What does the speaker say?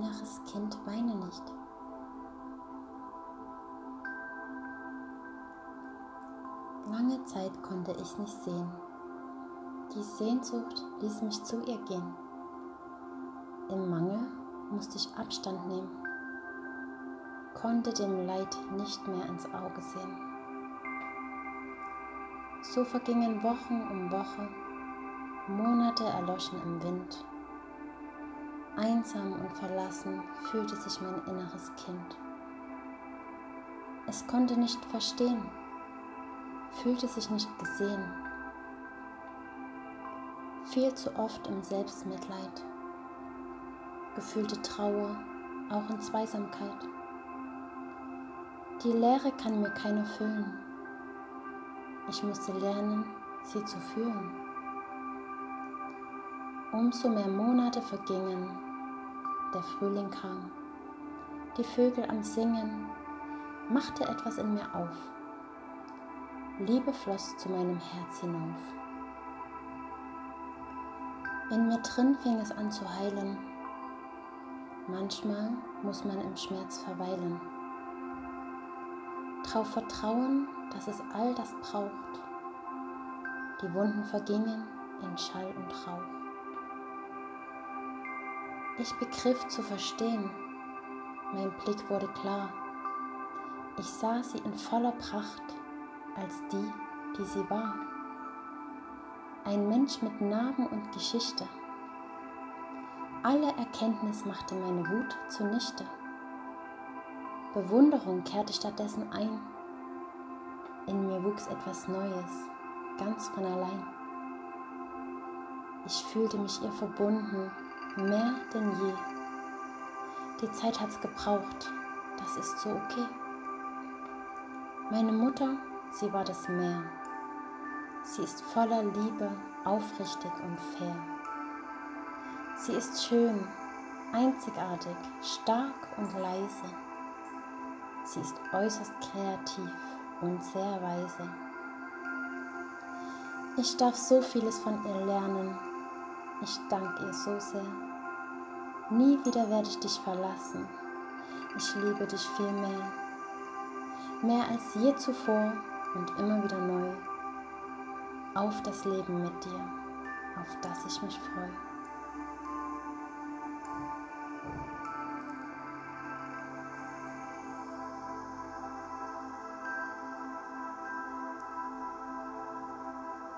inneres Kind, weine nicht. Lange Zeit konnte ich nicht sehen. Die Sehnsucht ließ mich zu ihr gehen. Im Mangel musste ich Abstand nehmen, konnte dem Leid nicht mehr ins Auge sehen. So vergingen Wochen um Woche, Monate erloschen im Wind. Einsam und verlassen fühlte sich mein inneres Kind. Es konnte nicht verstehen, fühlte sich nicht gesehen. Viel zu oft im Selbstmitleid, gefühlte Trauer, auch in Zweisamkeit. Die Leere kann mir keiner füllen. Ich musste lernen, sie zu fühlen. Umso mehr Monate vergingen, der Frühling kam, die Vögel am Singen, machte etwas in mir auf. Liebe floss zu meinem Herz hinauf. In mir drin fing es an zu heilen. Manchmal muss man im Schmerz verweilen. Drauf vertrauen, dass es all das braucht. Die Wunden vergingen in Schall und Rauch. Ich begriff zu verstehen, mein Blick wurde klar. Ich sah sie in voller Pracht als die, die sie war. Ein Mensch mit Narben und Geschichte. Alle Erkenntnis machte meine Wut zunichte. Bewunderung kehrte stattdessen ein. In mir wuchs etwas Neues, ganz von allein. Ich fühlte mich ihr verbunden mehr denn je. Die Zeit hat's gebraucht, das ist so okay. Meine Mutter, sie war das Meer. Sie ist voller Liebe, aufrichtig und fair. Sie ist schön, einzigartig, stark und leise. Sie ist äußerst kreativ und sehr weise. Ich darf so vieles von ihr lernen ich danke ihr so sehr. Nie wieder werde ich dich verlassen. Ich liebe dich viel mehr. Mehr als je zuvor und immer wieder neu. Auf das Leben mit dir, auf das ich mich freue.